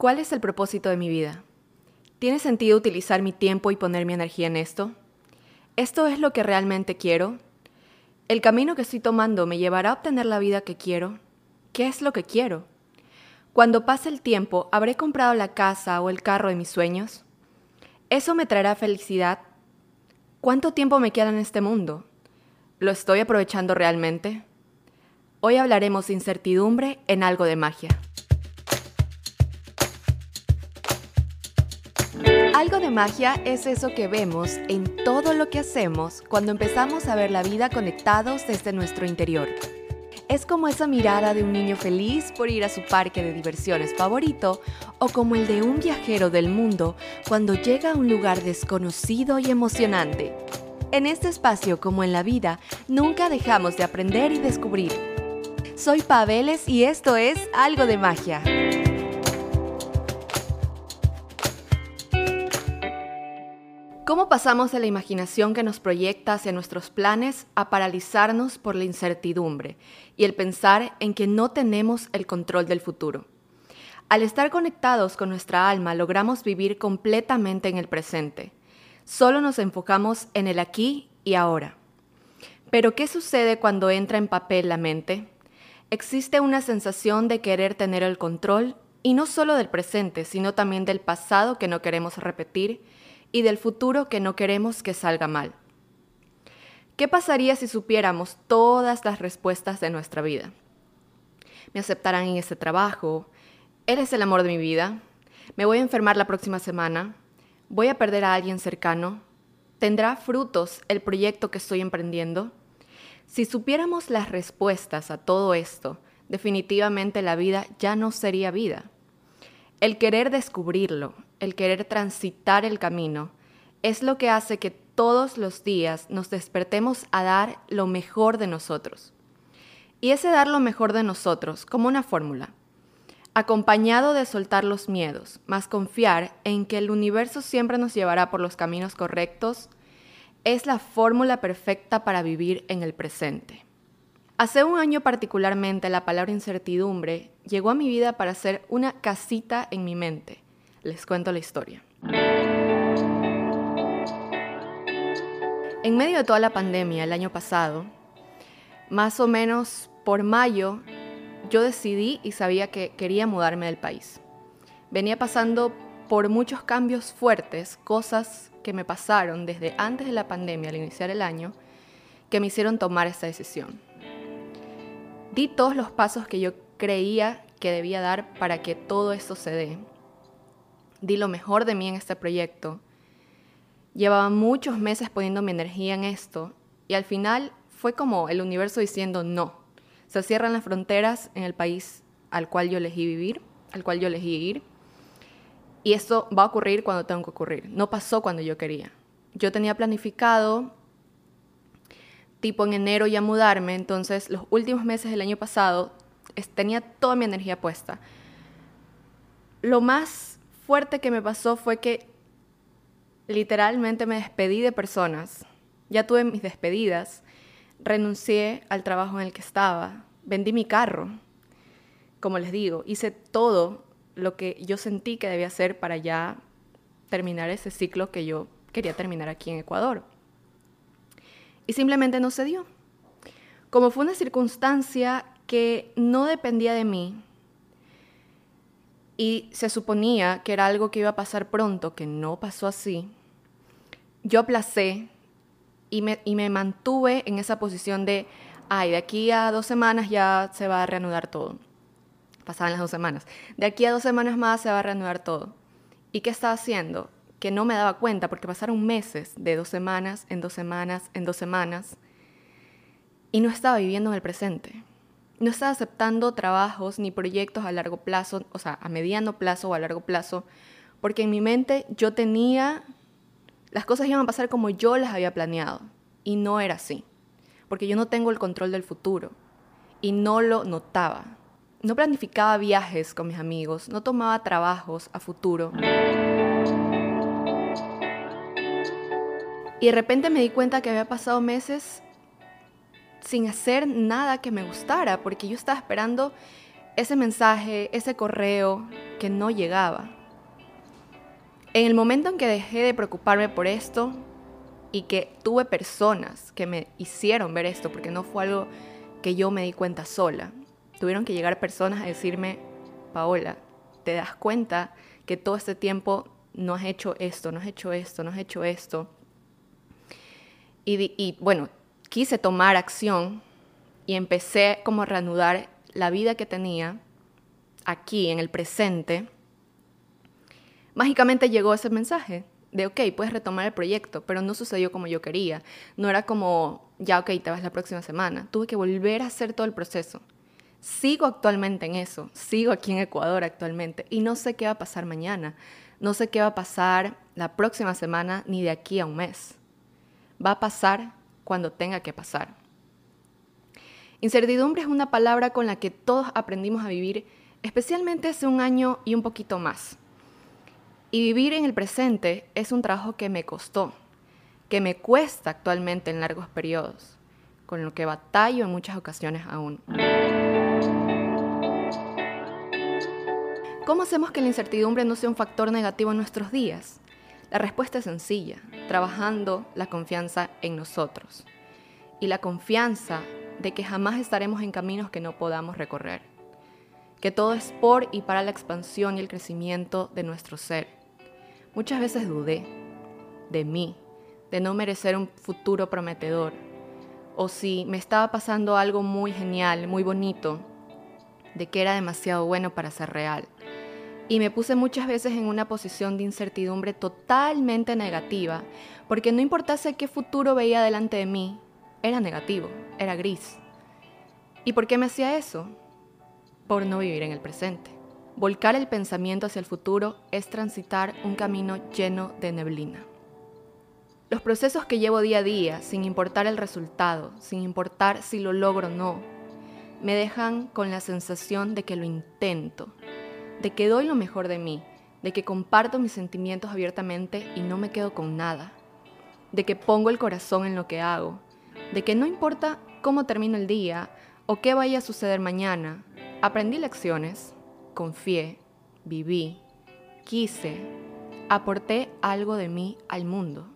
¿Cuál es el propósito de mi vida? ¿Tiene sentido utilizar mi tiempo y poner mi energía en esto? ¿Esto es lo que realmente quiero? ¿El camino que estoy tomando me llevará a obtener la vida que quiero? ¿Qué es lo que quiero? Cuando pase el tiempo, ¿habré comprado la casa o el carro de mis sueños? ¿Eso me traerá felicidad? ¿Cuánto tiempo me queda en este mundo? ¿Lo estoy aprovechando realmente? Hoy hablaremos de incertidumbre en algo de magia. Algo de magia es eso que vemos en todo lo que hacemos cuando empezamos a ver la vida conectados desde nuestro interior. Es como esa mirada de un niño feliz por ir a su parque de diversiones favorito o como el de un viajero del mundo cuando llega a un lugar desconocido y emocionante. En este espacio como en la vida, nunca dejamos de aprender y descubrir. Soy Paveles y esto es Algo de Magia. ¿Cómo pasamos de la imaginación que nos proyecta hacia nuestros planes a paralizarnos por la incertidumbre y el pensar en que no tenemos el control del futuro? Al estar conectados con nuestra alma logramos vivir completamente en el presente. Solo nos enfocamos en el aquí y ahora. Pero ¿qué sucede cuando entra en papel la mente? Existe una sensación de querer tener el control y no solo del presente, sino también del pasado que no queremos repetir y del futuro que no queremos que salga mal. ¿Qué pasaría si supiéramos todas las respuestas de nuestra vida? ¿Me aceptarán en este trabajo? ¿Eres el amor de mi vida? ¿Me voy a enfermar la próxima semana? ¿Voy a perder a alguien cercano? ¿Tendrá frutos el proyecto que estoy emprendiendo? Si supiéramos las respuestas a todo esto, definitivamente la vida ya no sería vida. El querer descubrirlo, el querer transitar el camino, es lo que hace que todos los días nos despertemos a dar lo mejor de nosotros. Y ese dar lo mejor de nosotros, como una fórmula, acompañado de soltar los miedos, más confiar en que el universo siempre nos llevará por los caminos correctos, es la fórmula perfecta para vivir en el presente. Hace un año particularmente la palabra incertidumbre llegó a mi vida para ser una casita en mi mente les cuento la historia. En medio de toda la pandemia el año pasado, más o menos por mayo, yo decidí y sabía que quería mudarme del país. Venía pasando por muchos cambios fuertes, cosas que me pasaron desde antes de la pandemia, al iniciar el año, que me hicieron tomar esta decisión. Di todos los pasos que yo creía que debía dar para que todo esto se dé di lo mejor de mí en este proyecto. Llevaba muchos meses poniendo mi energía en esto y al final fue como el universo diciendo no. Se cierran las fronteras en el país al cual yo elegí vivir, al cual yo elegí ir. Y esto va a ocurrir cuando tengo que ocurrir. No pasó cuando yo quería. Yo tenía planificado tipo en enero ya mudarme, entonces los últimos meses del año pasado tenía toda mi energía puesta. Lo más fuerte que me pasó fue que literalmente me despedí de personas. Ya tuve mis despedidas, renuncié al trabajo en el que estaba, vendí mi carro. Como les digo, hice todo lo que yo sentí que debía hacer para ya terminar ese ciclo que yo quería terminar aquí en Ecuador. Y simplemente no se dio. Como fue una circunstancia que no dependía de mí, y se suponía que era algo que iba a pasar pronto, que no pasó así, yo aplacé y me, y me mantuve en esa posición de, ay, de aquí a dos semanas ya se va a reanudar todo. Pasaban las dos semanas. De aquí a dos semanas más se va a reanudar todo. ¿Y qué estaba haciendo? Que no me daba cuenta porque pasaron meses de dos semanas, en dos semanas, en dos semanas. Y no estaba viviendo en el presente no estaba aceptando trabajos ni proyectos a largo plazo, o sea, a mediano plazo o a largo plazo, porque en mi mente yo tenía, las cosas iban a pasar como yo las había planeado, y no era así, porque yo no tengo el control del futuro, y no lo notaba. No planificaba viajes con mis amigos, no tomaba trabajos a futuro. Y de repente me di cuenta que había pasado meses sin hacer nada que me gustara, porque yo estaba esperando ese mensaje, ese correo que no llegaba. En el momento en que dejé de preocuparme por esto y que tuve personas que me hicieron ver esto, porque no fue algo que yo me di cuenta sola, tuvieron que llegar personas a decirme, Paola, ¿te das cuenta que todo este tiempo no has hecho esto, no has hecho esto, no has hecho esto? Y, y bueno, quise tomar acción y empecé como a reanudar la vida que tenía aquí en el presente Mágicamente llegó ese mensaje de, ok, puedes retomar el proyecto, pero no sucedió como yo quería. No era como, ya, ok, te vas la próxima semana. Tuve que volver a hacer todo el proceso. Sigo actualmente en eso, sigo aquí en Ecuador actualmente y no sé qué va a pasar mañana, no sé qué va a pasar la próxima semana ni de aquí a un mes. Va a pasar cuando tenga que pasar. Incertidumbre es una palabra con la que todos aprendimos a vivir, especialmente hace un año y un poquito más. Y vivir en el presente es un trabajo que me costó, que me cuesta actualmente en largos periodos, con lo que batallo en muchas ocasiones aún. ¿Cómo hacemos que la incertidumbre no sea un factor negativo en nuestros días? La respuesta es sencilla, trabajando la confianza en nosotros. Y la confianza de que jamás estaremos en caminos que no podamos recorrer, que todo es por y para la expansión y el crecimiento de nuestro ser. Muchas veces dudé de mí, de no merecer un futuro prometedor, o si me estaba pasando algo muy genial, muy bonito, de que era demasiado bueno para ser real. Y me puse muchas veces en una posición de incertidumbre totalmente negativa, porque no importase qué futuro veía delante de mí, era negativo, era gris. ¿Y por qué me hacía eso? Por no vivir en el presente. Volcar el pensamiento hacia el futuro es transitar un camino lleno de neblina. Los procesos que llevo día a día, sin importar el resultado, sin importar si lo logro o no, me dejan con la sensación de que lo intento, de que doy lo mejor de mí, de que comparto mis sentimientos abiertamente y no me quedo con nada, de que pongo el corazón en lo que hago, de que no importa cómo termino el día o qué vaya a suceder mañana, aprendí lecciones, confié, viví, quise, aporté algo de mí al mundo.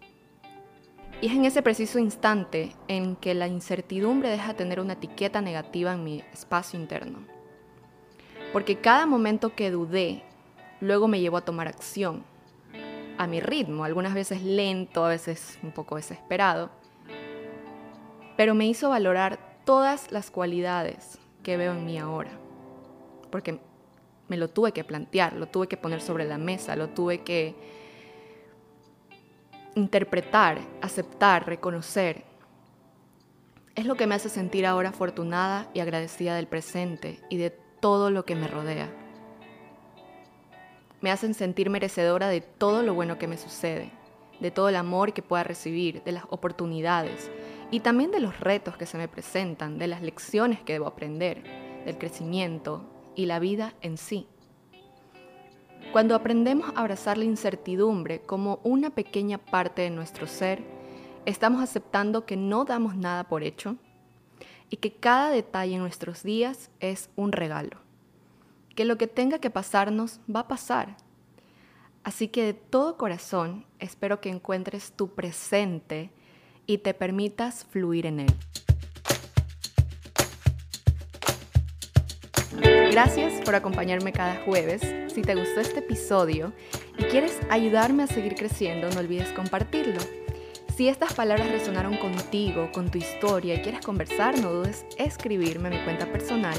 Y es en ese preciso instante en que la incertidumbre deja de tener una etiqueta negativa en mi espacio interno. Porque cada momento que dudé, luego me llevó a tomar acción, a mi ritmo, algunas veces lento, a veces un poco desesperado, pero me hizo valorar todas las cualidades que veo en mí ahora. Porque me lo tuve que plantear, lo tuve que poner sobre la mesa, lo tuve que interpretar, aceptar, reconocer. Es lo que me hace sentir ahora afortunada y agradecida del presente y de todo lo que me rodea. Me hacen sentir merecedora de todo lo bueno que me sucede, de todo el amor que pueda recibir, de las oportunidades y también de los retos que se me presentan, de las lecciones que debo aprender, del crecimiento, y la vida en sí. Cuando aprendemos a abrazar la incertidumbre como una pequeña parte de nuestro ser, estamos aceptando que no damos nada por hecho y que cada detalle en nuestros días es un regalo, que lo que tenga que pasarnos va a pasar. Así que de todo corazón espero que encuentres tu presente y te permitas fluir en él. Gracias por acompañarme cada jueves. Si te gustó este episodio y quieres ayudarme a seguir creciendo, no olvides compartirlo. Si estas palabras resonaron contigo, con tu historia y quieres conversar, no dudes escribirme a mi cuenta personal,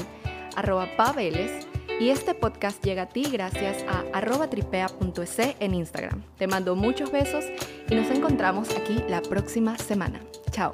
arroba paveles, y este podcast llega a ti gracias a arroba tripea.es en Instagram. Te mando muchos besos y nos encontramos aquí la próxima semana. Chao.